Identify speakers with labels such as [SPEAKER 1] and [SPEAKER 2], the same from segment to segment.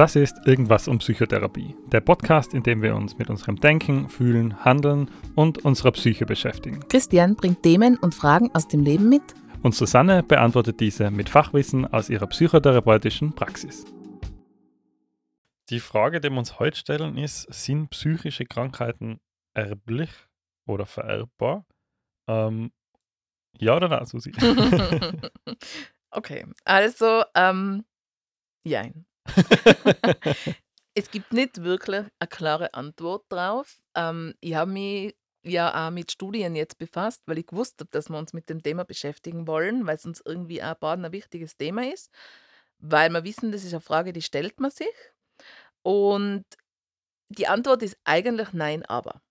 [SPEAKER 1] Das ist Irgendwas um Psychotherapie, der Podcast, in dem wir uns mit unserem Denken, Fühlen, Handeln und unserer Psyche beschäftigen.
[SPEAKER 2] Christian bringt Themen und Fragen aus dem Leben mit.
[SPEAKER 1] Und Susanne beantwortet diese mit Fachwissen aus ihrer psychotherapeutischen Praxis. Die Frage, die wir uns heute stellen, ist: Sind psychische Krankheiten erblich oder vererbbar? Ähm, ja oder nein, Susi?
[SPEAKER 2] okay, also, ähm, jein. Es gibt nicht wirklich eine klare Antwort drauf. Ähm, ich habe mich ja auch mit Studien jetzt befasst, weil ich gewusst habe, dass wir uns mit dem Thema beschäftigen wollen, weil es uns irgendwie auch Baden ein wichtiges Thema ist, weil wir wissen, das ist eine Frage, die stellt man sich. Und die Antwort ist eigentlich nein, aber.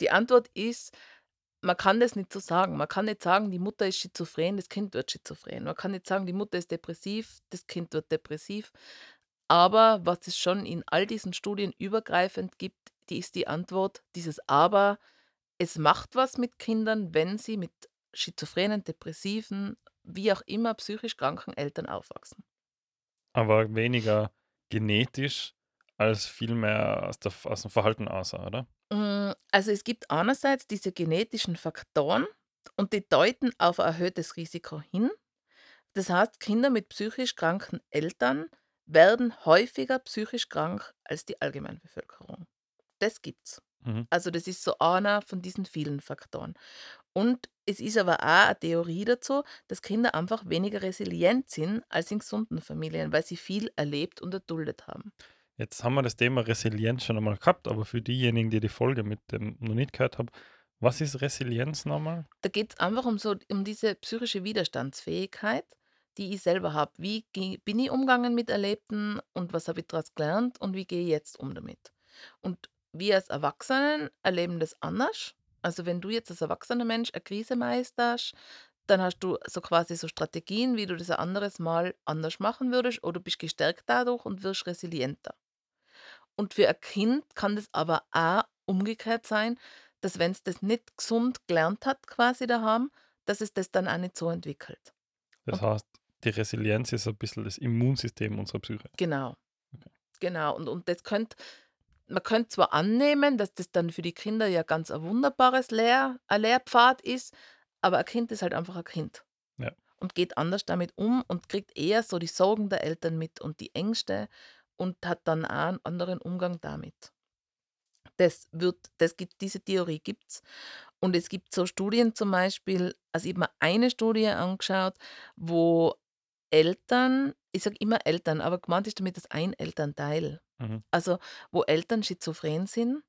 [SPEAKER 2] Die Antwort ist, man kann das nicht so sagen. Man kann nicht sagen, die Mutter ist schizophren, das Kind wird schizophren. Man kann nicht sagen, die Mutter ist depressiv, das Kind wird depressiv. Aber was es schon in all diesen Studien übergreifend gibt, die ist die Antwort, dieses Aber, es macht was mit Kindern, wenn sie mit schizophrenen, depressiven, wie auch immer psychisch kranken Eltern aufwachsen.
[SPEAKER 1] Aber weniger genetisch als vielmehr aus, der, aus dem Verhalten aus, oder?
[SPEAKER 2] Also es gibt einerseits diese genetischen Faktoren und die deuten auf ein erhöhtes Risiko hin. Das heißt, Kinder mit psychisch kranken Eltern werden häufiger psychisch krank als die Allgemeinbevölkerung. Das gibt's.
[SPEAKER 1] Mhm.
[SPEAKER 2] Also das ist so einer von diesen vielen Faktoren. Und es ist aber auch eine Theorie dazu, dass Kinder einfach weniger resilient sind als in gesunden Familien, weil sie viel erlebt und erduldet haben.
[SPEAKER 1] Jetzt haben wir das Thema Resilienz schon einmal gehabt, aber für diejenigen, die die Folge mit dem noch nicht gehört haben, was ist Resilienz nochmal?
[SPEAKER 2] Da geht es einfach um so um diese psychische Widerstandsfähigkeit, die ich selber habe. Wie bin ich umgegangen mit Erlebten und was habe ich daraus gelernt und wie gehe ich jetzt um damit? Und wir als Erwachsenen erleben das anders. Also wenn du jetzt als erwachsener Mensch eine Krise meisterst, dann hast du so quasi so Strategien, wie du das ein anderes Mal anders machen würdest oder bist gestärkt dadurch und wirst resilienter. Und für ein Kind kann das aber auch umgekehrt sein, dass wenn es das nicht gesund gelernt hat, quasi daheim, dass es das dann auch nicht so entwickelt.
[SPEAKER 1] Das
[SPEAKER 2] Und
[SPEAKER 1] heißt, die Resilienz ist ein bisschen das Immunsystem unserer Psyche.
[SPEAKER 2] genau,
[SPEAKER 1] Okay.
[SPEAKER 2] genau. Und, und das könnte, man könnte zwar annehmen, dass das dann für die Kinder ja ganz ein wunderbares Lehr, ein Lehrpfad ist, aber ein Kind ist halt einfach ein Kind
[SPEAKER 1] Ja.
[SPEAKER 2] und geht anders damit um und kriegt eher so die Sorgen der Eltern mit und die Ängste und hat dann auch einen anderen Umgang damit. Das wird, das gibt, diese Theorie gibt es. Und es gibt so Studien zum Beispiel, also ich habe mir eine Studie angeschaut, wo Eltern, ich sage immer Eltern, aber gemeint ist damit das ein Elternteil.
[SPEAKER 1] Mhm.
[SPEAKER 2] Also wo Eltern schizophren sind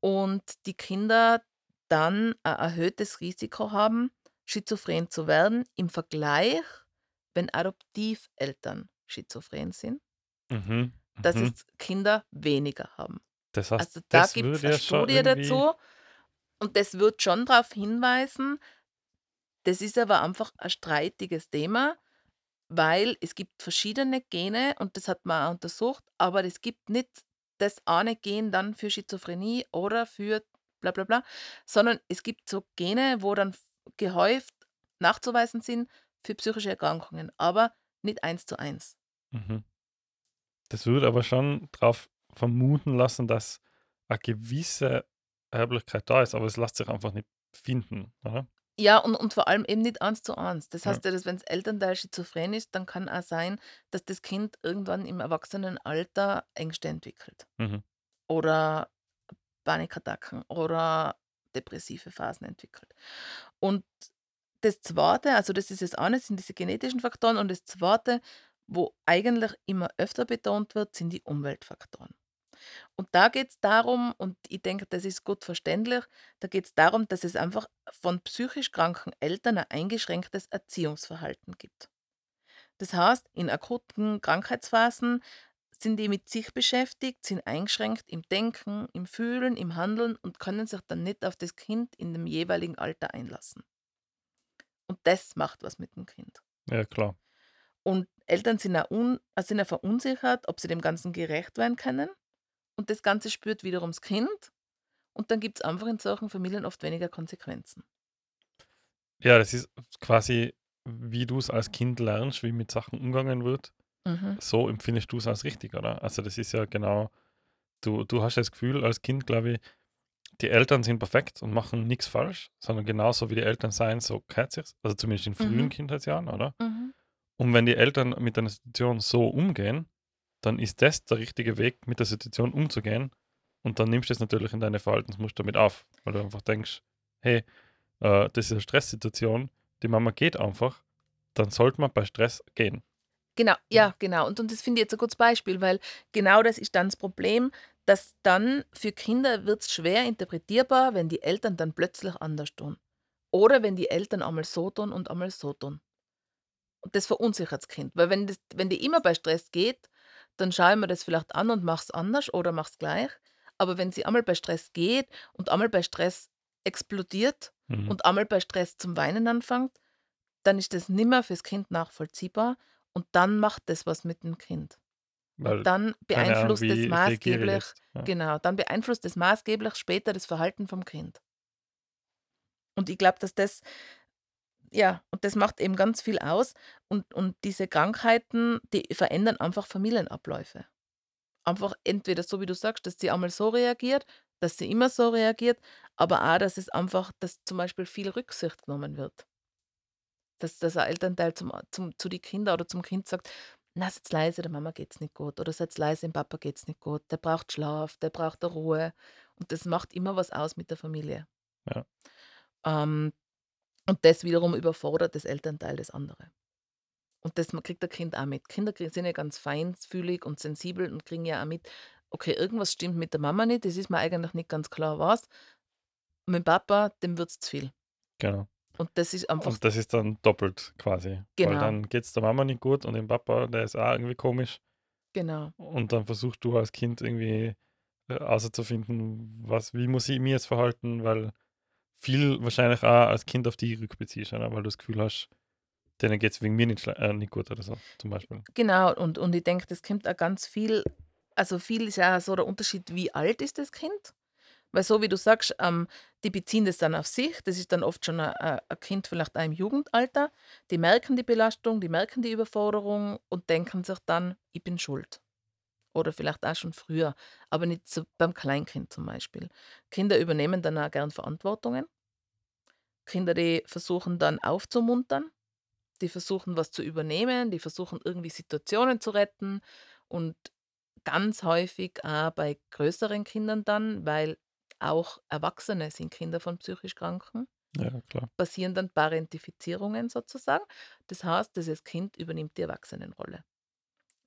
[SPEAKER 2] und die Kinder dann ein erhöhtes Risiko haben, schizophren zu werden, im Vergleich, wenn Adoptiveltern schizophren sind,
[SPEAKER 1] Mhm.
[SPEAKER 2] dass
[SPEAKER 1] Mhm.
[SPEAKER 2] es Kinder weniger haben.
[SPEAKER 1] Das heißt,
[SPEAKER 2] Also da gibt es eine
[SPEAKER 1] ja
[SPEAKER 2] Studie dazu und das wird schon darauf hinweisen, das ist aber einfach ein streitiges Thema, weil es gibt verschiedene Gene und das hat man auch untersucht, aber es gibt nicht das eine Gen dann für Schizophrenie oder für bla bla bla, sondern es gibt so Gene, wo dann gehäuft nachzuweisen sind für psychische Erkrankungen, aber nicht eins zu eins.
[SPEAKER 1] Mhm. Das würde aber schon darauf vermuten lassen, dass eine gewisse Erblichkeit da ist, aber es lässt sich einfach nicht finden, oder?
[SPEAKER 2] Ja, und, und vor allem eben nicht eins zu eins. Das
[SPEAKER 1] Ja.
[SPEAKER 2] heißt ja, dass wenn das Elternteil schizophren ist, dann kann auch sein, dass das Kind irgendwann im Erwachsenenalter Ängste entwickelt.
[SPEAKER 1] Mhm.
[SPEAKER 2] Oder Panikattacken oder depressive Phasen entwickelt. Und das Zweite, also das ist das eine, sind diese genetischen Faktoren und das Zweite, wo eigentlich immer öfter betont wird, sind die Umweltfaktoren. Und da geht es darum, und ich denke, das ist gut verständlich, da geht es darum, dass es einfach von psychisch kranken Eltern ein eingeschränktes Erziehungsverhalten gibt. Das heißt, in akuten Krankheitsphasen sind die mit sich beschäftigt, sind eingeschränkt im Denken, im Fühlen, im Handeln und können sich dann nicht auf das Kind in dem jeweiligen Alter einlassen. Und das macht was mit dem Kind.
[SPEAKER 1] Ja, klar.
[SPEAKER 2] Und Eltern sind auch, un, äh, sind auch verunsichert, ob sie dem Ganzen gerecht werden können. Und das Ganze spürt wiederum das Kind. Und dann gibt es einfach in solchen Familien oft weniger Konsequenzen.
[SPEAKER 1] Ja, das ist quasi, wie du es als Kind lernst, wie mit Sachen umgegangen wird.
[SPEAKER 2] Mhm.
[SPEAKER 1] so empfindest du es als richtig, oder? Also das ist ja genau, du, du hast das Gefühl als Kind, glaube ich, die Eltern sind perfekt und machen nichts falsch, sondern genauso wie die Eltern sein, so gehört sich's. Also zumindest in frühen
[SPEAKER 2] Mhm.
[SPEAKER 1] Kindheitsjahren, oder?
[SPEAKER 2] Mhm.
[SPEAKER 1] Und wenn die Eltern mit einer Situation so umgehen, dann ist das der richtige Weg, mit der Situation umzugehen. Und dann nimmst du es natürlich in deine Verhaltensmuster mit auf, weil du einfach denkst, hey, äh, das ist eine Stresssituation, die Mama geht einfach, dann sollte man bei Stress gehen.
[SPEAKER 2] Genau, ja, genau. Und, und das finde ich jetzt ein gutes Beispiel, weil genau das ist dann das Problem, dass dann für Kinder wird es schwer interpretierbar, wenn die Eltern dann plötzlich anders tun. Oder wenn die Eltern einmal so tun und einmal so tun. Und das verunsichert das Kind. Weil wenn, das, wenn die immer bei Stress geht, dann schaue ich mir das vielleicht an und mache es anders oder mache es gleich. Aber wenn sie einmal bei Stress geht und einmal bei Stress explodiert
[SPEAKER 1] Mhm.
[SPEAKER 2] und einmal bei Stress zum Weinen anfängt, dann ist das nimmer fürs Kind nachvollziehbar und dann macht das was mit dem Kind.
[SPEAKER 1] Weil,
[SPEAKER 2] Und dann
[SPEAKER 1] Ahnung,
[SPEAKER 2] beeinflusst
[SPEAKER 1] reagiere ich
[SPEAKER 2] maßgeblich?
[SPEAKER 1] Ja.
[SPEAKER 2] genau, dann beeinflusst das maßgeblich später das Verhalten vom Kind. Und ich glaube, dass das, ja, und das macht eben ganz viel aus. Und, und diese Krankheiten, die verändern einfach Familienabläufe. Einfach entweder so, wie du sagst, dass sie einmal so reagiert, dass sie immer so reagiert, aber auch, dass es einfach, dass zum Beispiel viel Rücksicht genommen wird. Dass, dass ein Elternteil zum, zum, zu den Kindern oder zum Kind sagt, na, setz leise, der Mama geht's nicht gut. Oder setz leise, dem Papa geht's nicht gut. Der braucht Schlaf, der braucht Ruhe. Und das macht immer was aus mit der Familie.
[SPEAKER 1] Ja.
[SPEAKER 2] Ähm, und das wiederum überfordert das Elternteil das andere. Und das kriegt der Kind auch mit. Kinder sind ja ganz feinfühlig und sensibel und kriegen ja auch mit, okay, irgendwas stimmt mit der Mama nicht, das ist mir eigentlich nicht ganz klar, was. Und mit dem Papa, dem wird es zu viel.
[SPEAKER 1] Genau.
[SPEAKER 2] Und das ist einfach,
[SPEAKER 1] Und das ist dann doppelt quasi. Weil
[SPEAKER 2] Genau.
[SPEAKER 1] dann geht es der Mama nicht gut und dem Papa, der ist auch irgendwie komisch.
[SPEAKER 2] genau,
[SPEAKER 1] Und dann versuchst du als Kind irgendwie äh, herauszufinden, was, wie muss ich mich jetzt verhalten, weil viel wahrscheinlich auch als Kind auf die rückbeziehst, oder? weil du das Gefühl hast, denen geht es wegen mir nicht, äh, nicht gut oder so, zum Beispiel.
[SPEAKER 2] genau. Und, und ich denke, das kommt auch ganz viel, also viel ist ja so der Unterschied, wie alt ist das Kind? Weil so wie du sagst, ähm, die beziehen das dann auf sich. Das ist dann oft schon ein, ein ein Kind vielleicht auch im Jugendalter. Die merken die Belastung, die merken die Überforderung und denken sich dann, ich bin schuld. Oder vielleicht auch schon früher, aber nicht so beim Kleinkind zum Beispiel. Kinder übernehmen dann auch gern Verantwortungen. Kinder, die versuchen dann aufzumuntern, die versuchen was zu übernehmen, die versuchen irgendwie Situationen zu retten und ganz häufig auch bei größeren Kindern dann, weil auch Erwachsene sind Kinder von psychisch Kranken,
[SPEAKER 1] Ja, klar.
[SPEAKER 2] passieren dann Parentifizierungen sozusagen. Das heißt, dieses Kind übernimmt die Erwachsenenrolle.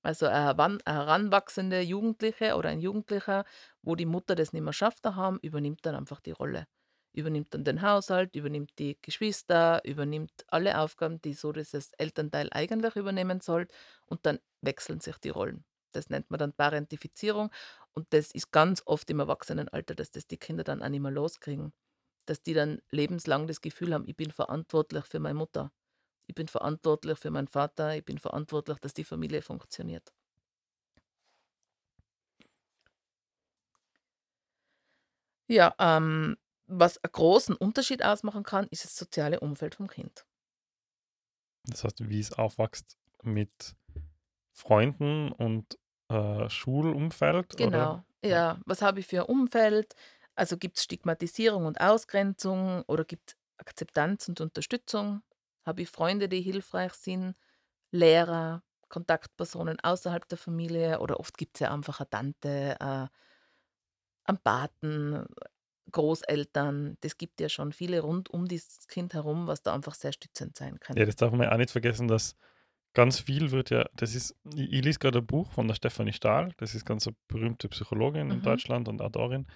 [SPEAKER 2] Also heran- eine heranwachsende Jugendliche oder ein Jugendlicher, wo die Mutter das nicht mehr schafft daheim, übernimmt dann einfach die Rolle. Übernimmt dann den Haushalt, übernimmt die Geschwister, übernimmt alle Aufgaben, die so dieses Elternteil eigentlich übernehmen soll und dann wechseln sich die Rollen. Das nennt man dann Parentifizierung und das ist ganz oft im Erwachsenenalter, dass das die Kinder dann auch nicht mehr loskriegen. Dass die dann lebenslang das Gefühl haben, ich bin verantwortlich für meine Mutter. Ich bin verantwortlich für meinen Vater, ich bin verantwortlich, dass die Familie funktioniert. Ja, ähm, was einen großen Unterschied ausmachen kann, ist das soziale Umfeld vom Kind.
[SPEAKER 1] Das heißt, wie es aufwächst mit Freunden und äh, Schulumfeld, oder?
[SPEAKER 2] Genau, ja. Was habe ich für ein Umfeld? Also gibt es Stigmatisierung und Ausgrenzung oder gibt es Akzeptanz und Unterstützung? Habe ich Freunde, die hilfreich sind? Lehrer, Kontaktpersonen außerhalb der Familie oder oft gibt es ja einfach eine Tante, äh, einen Paten, Großeltern. Das gibt ja schon viele rund um dieses Kind herum, was da einfach sehr stützend sein kann.
[SPEAKER 1] Ja, das darf man ja auch nicht vergessen, dass ganz viel wird ja, das ist, ich, ich lese gerade ein Buch von der Stefanie Stahl, das ist ganz eine berühmte Psychologin in
[SPEAKER 2] Mhm.
[SPEAKER 1] Deutschland und Autorin.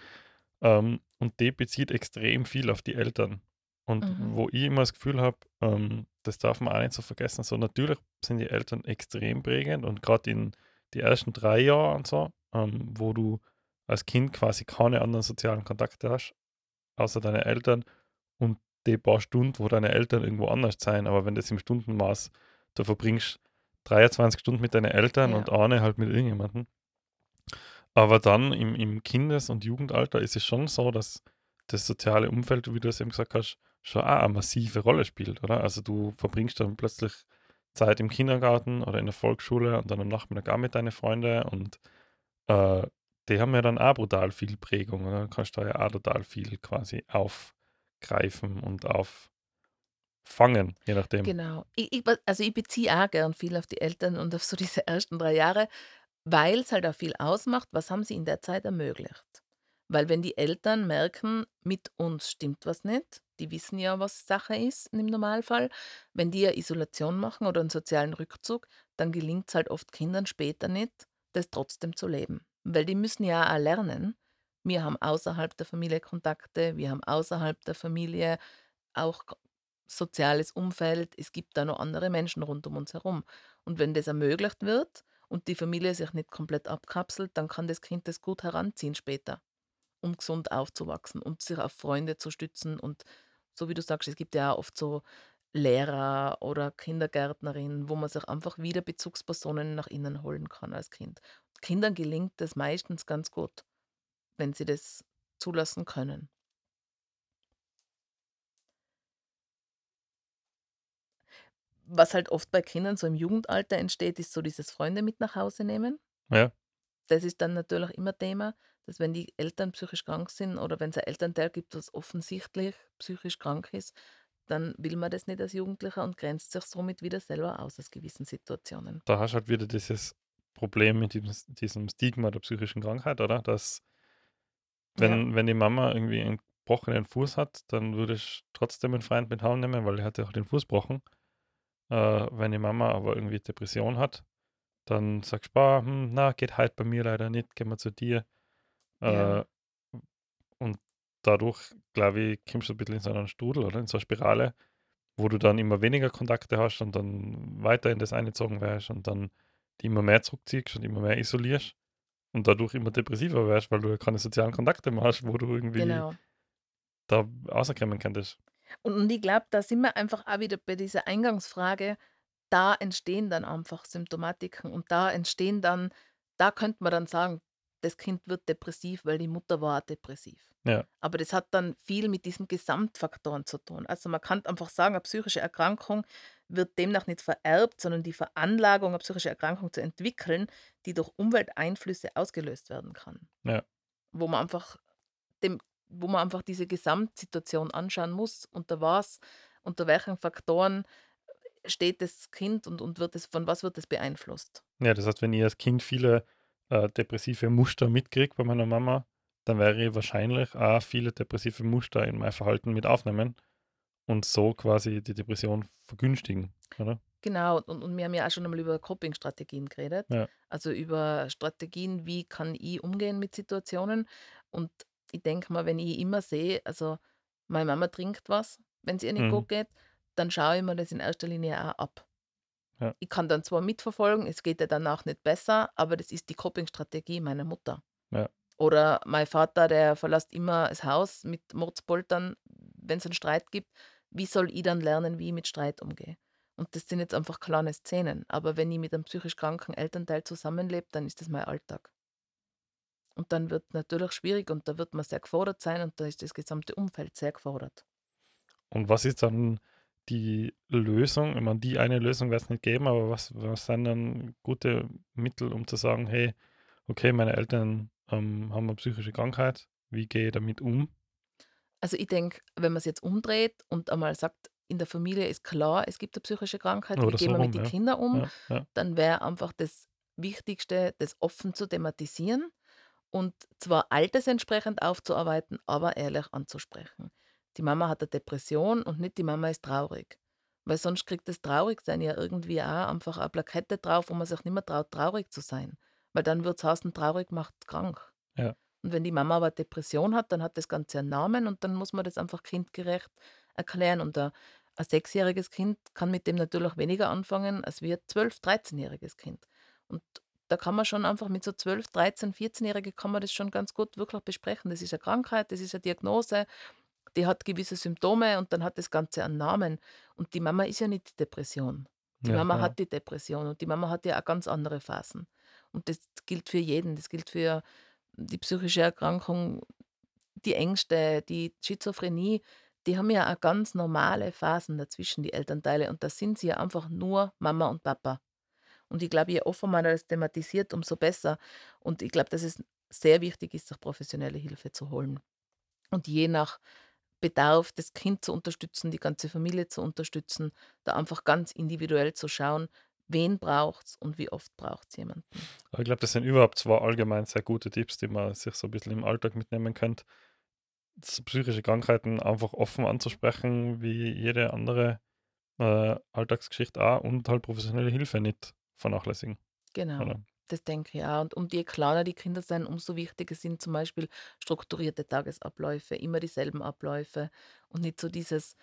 [SPEAKER 1] Ähm, und die bezieht extrem viel auf die Eltern. Und
[SPEAKER 2] Mhm.
[SPEAKER 1] wo ich immer das Gefühl habe, ähm, das darf man auch nicht so vergessen. So natürlich sind die Eltern extrem prägend und gerade in die ersten drei Jahre und so, ähm, wo du als Kind quasi keine anderen sozialen Kontakte hast, außer deine Eltern und die paar Stunden, wo deine Eltern irgendwo anders sein, aber wenn das im Stundenmaß, du verbringst 23 Stunden mit deinen Eltern
[SPEAKER 2] Ja.
[SPEAKER 1] und eine halt mit irgendjemandem. Aber dann im, im Kindes- und Jugendalter ist es schon so, dass das soziale Umfeld, wie du es eben gesagt hast, schon auch eine massive Rolle spielt, oder? Also du verbringst dann plötzlich Zeit im Kindergarten oder in der Volksschule und dann am Nachmittag auch mit deinen Freunden und äh, die haben ja dann auch brutal viel Prägung. Oder? Dann kannst du da ja auch total viel quasi aufgreifen und auffangen, je nachdem.
[SPEAKER 2] Genau. Ich, ich, also ich beziehe auch gern viel auf die Eltern und auf so diese ersten drei Jahre, weil es halt auch viel ausmacht, was haben sie in der Zeit ermöglicht. Weil wenn die Eltern merken, mit uns stimmt was nicht, die wissen ja, was Sache ist im Normalfall, wenn die ja Isolation machen oder einen sozialen Rückzug, dann gelingt es halt oft Kindern später nicht, das trotzdem zu leben. Weil die müssen ja auch lernen, wir haben außerhalb der Familie Kontakte, wir haben außerhalb der Familie auch soziales Umfeld, es gibt da noch andere Menschen rund um uns herum. Und wenn das ermöglicht wird und die Familie sich nicht komplett abkapselt, dann kann das Kind das gut heranziehen später, um gesund aufzuwachsen und sich auf Freunde zu stützen. Und so wie du sagst, es gibt ja auch oft so Lehrer oder Kindergärtnerinnen, wo man sich einfach wieder Bezugspersonen nach innen holen kann als Kind. Kindern gelingt das meistens ganz gut, wenn sie das zulassen können. Was halt oft bei Kindern so im Jugendalter entsteht, ist so dieses Freunde mit nach Hause nehmen.
[SPEAKER 1] Ja.
[SPEAKER 2] Das ist dann natürlich immer Thema, dass wenn die Eltern psychisch krank sind oder wenn es ein Elternteil gibt, das offensichtlich psychisch krank ist, dann will man das nicht als Jugendlicher und grenzt sich somit wieder selber aus aus gewissen Situationen.
[SPEAKER 1] Da hast du halt wieder dieses Problem mit diesem, diesem Stigma der psychischen Krankheit, oder? Dass wenn, ja. wenn die Mama irgendwie einen gebrochenen Fuß hat, dann würde ich trotzdem einen Freund mit Hauen nehmen, weil er hat ja auch den Fuß gebrochen. Äh, wenn die Mama aber irgendwie Depression hat, dann sagst du, hm, na, geht halt bei mir leider nicht, gehen wir zu dir. Ja. Äh, und dadurch, glaube ich, kommst du ein bisschen in so einen Strudel oder in so eine Spirale, wo du dann immer weniger Kontakte hast und dann weiter in das eingezogen wärst und dann die immer mehr zurückziehst und immer mehr isolierst und dadurch immer depressiver wärst, weil du ja keine sozialen Kontakte mehr hast, wo du irgendwie genau. da rauskommen könntest.
[SPEAKER 2] Und, und ich glaube, da sind wir einfach auch wieder bei dieser Eingangsfrage, da entstehen dann einfach Symptomatiken und da entstehen dann, da könnte man dann sagen, das Kind wird depressiv, weil die Mutter war depressiv.
[SPEAKER 1] Ja.
[SPEAKER 2] Aber das hat dann viel mit diesen Gesamtfaktoren zu tun. Also man kann einfach sagen, eine psychische Erkrankung wird demnach nicht vererbt, sondern die Veranlagung, eine psychische Erkrankung zu entwickeln, die durch Umwelteinflüsse ausgelöst werden kann.
[SPEAKER 1] Ja.
[SPEAKER 2] Wo man einfach dem, wo man einfach diese Gesamtsituation anschauen muss, unter was, unter welchen Faktoren steht das Kind und, und wird es, von was wird es beeinflusst.
[SPEAKER 1] Ja, das heißt, wenn ihr als Kind viele äh, depressive Muster mitkriegt bei meiner Mama, dann wäre ich wahrscheinlich auch viele depressive Muster in mein Verhalten mit aufnehmen und so quasi die Depression vergünstigen, oder?
[SPEAKER 2] Genau, und, und wir haben ja auch schon einmal über Coping-Strategien geredet.
[SPEAKER 1] Ja.
[SPEAKER 2] Also über Strategien, wie kann ich umgehen mit Situationen. Und ich denke mal, wenn ich immer sehe, also meine Mama trinkt was, wenn es ihr nicht mhm. gut geht, dann schaue ich mir das in erster Linie auch ab.
[SPEAKER 1] Ja.
[SPEAKER 2] Ich kann dann zwar mitverfolgen, es geht ja danach nicht besser, aber das ist die Coping-Strategie meiner Mutter.
[SPEAKER 1] Ja.
[SPEAKER 2] Oder mein Vater, der verlässt immer das Haus mit Mordspoltern, wenn es einen Streit gibt. Wie soll ich dann lernen, wie ich mit Streit umgehe? Und das sind jetzt einfach kleine Szenen. Aber wenn ich mit einem psychisch kranken Elternteil zusammenlebe, dann ist das mein Alltag. Und dann wird es natürlich schwierig und da wird man sehr gefordert sein und da ist das gesamte Umfeld sehr gefordert.
[SPEAKER 1] Und was ist dann die Lösung? Ich meine, die eine Lösung wird es nicht geben, aber was, was sind dann gute Mittel, um zu sagen, hey, okay, meine Eltern ähm, haben eine psychische Krankheit, wie gehe ich damit um?
[SPEAKER 2] Also ich denke, wenn man es jetzt umdreht und einmal sagt, in der Familie ist klar, es gibt eine psychische Krankheit, wie
[SPEAKER 1] Oder
[SPEAKER 2] gehen
[SPEAKER 1] so
[SPEAKER 2] wir mit den
[SPEAKER 1] ja.
[SPEAKER 2] Kindern um,
[SPEAKER 1] Ja, ja.
[SPEAKER 2] dann wäre einfach das Wichtigste, das offen zu thematisieren und zwar altersentsprechend aufzuarbeiten, aber ehrlich anzusprechen. Die Mama hat eine Depression und nicht die Mama ist traurig. Weil sonst kriegt das Traurigsein ja irgendwie auch einfach eine Plakette drauf, wo man sich nicht mehr traut, traurig zu sein. Weil dann wird es heißen, traurig macht krank.
[SPEAKER 1] Ja.
[SPEAKER 2] Und wenn die Mama aber Depression hat, dann hat das Ganze einen Namen und dann muss man das einfach kindgerecht erklären. Und ein, ein sechsjähriges Kind kann mit dem natürlich weniger anfangen als wie ein 12-, 13-jähriges Kind. Und da kann man schon einfach mit so 12, 13, 14-Jährige kann man das schon ganz gut wirklich besprechen. Das ist eine Krankheit, das ist eine Diagnose, die hat gewisse Symptome und dann hat das Ganze einen Namen. Und die Mama ist ja nicht die Depression. Die
[SPEAKER 1] Ja,
[SPEAKER 2] Mama
[SPEAKER 1] ja.
[SPEAKER 2] hat die Depression und die Mama hat ja auch ganz andere Phasen. Und das gilt für jeden. Das gilt für die psychische Erkrankung, die Ängste, die Schizophrenie. die haben ja auch ganz normale Phasen dazwischen, die Elternteile, und da sind sie ja einfach nur Mama und Papa. Und ich glaube, je offener man das thematisiert, umso besser. Und ich glaube, dass es sehr wichtig ist, sich professionelle Hilfe zu holen. Und je nach Bedarf, das Kind zu unterstützen, die ganze Familie zu unterstützen, da einfach ganz individuell zu schauen, wen braucht es und wie oft braucht es jemanden.
[SPEAKER 1] Aber ich glaube, das sind überhaupt zwei allgemein sehr gute Tipps, die man sich so ein bisschen im Alltag mitnehmen könnte. Psychische Krankheiten einfach offen anzusprechen, wie jede andere äh, Alltagsgeschichte auch und halt professionelle Hilfe nicht vernachlässigen.
[SPEAKER 2] Genau.
[SPEAKER 1] Oder?
[SPEAKER 2] Das denke ich auch. Und, und je kleiner die Kinder sind, umso wichtiger sind zum Beispiel strukturierte Tagesabläufe, immer dieselben Abläufe und nicht so dieses,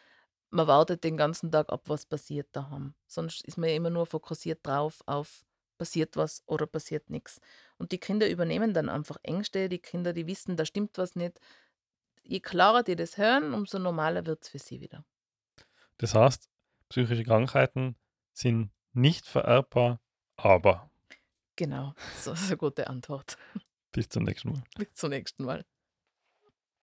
[SPEAKER 2] man wartet den ganzen Tag ab, was passiert daheim. Sonst ist man ja immer nur fokussiert drauf, auf passiert was oder passiert nichts. Und die Kinder übernehmen dann einfach Ängste, die Kinder, die wissen, da stimmt was nicht. Je klarer die das hören, umso normaler wird es für sie wieder.
[SPEAKER 1] Das heißt, psychische Krankheiten sind nicht vererbbar, aber
[SPEAKER 2] Genau, so ist eine gute Antwort.
[SPEAKER 1] bis zum nächsten Mal.
[SPEAKER 2] Bis zum nächsten Mal.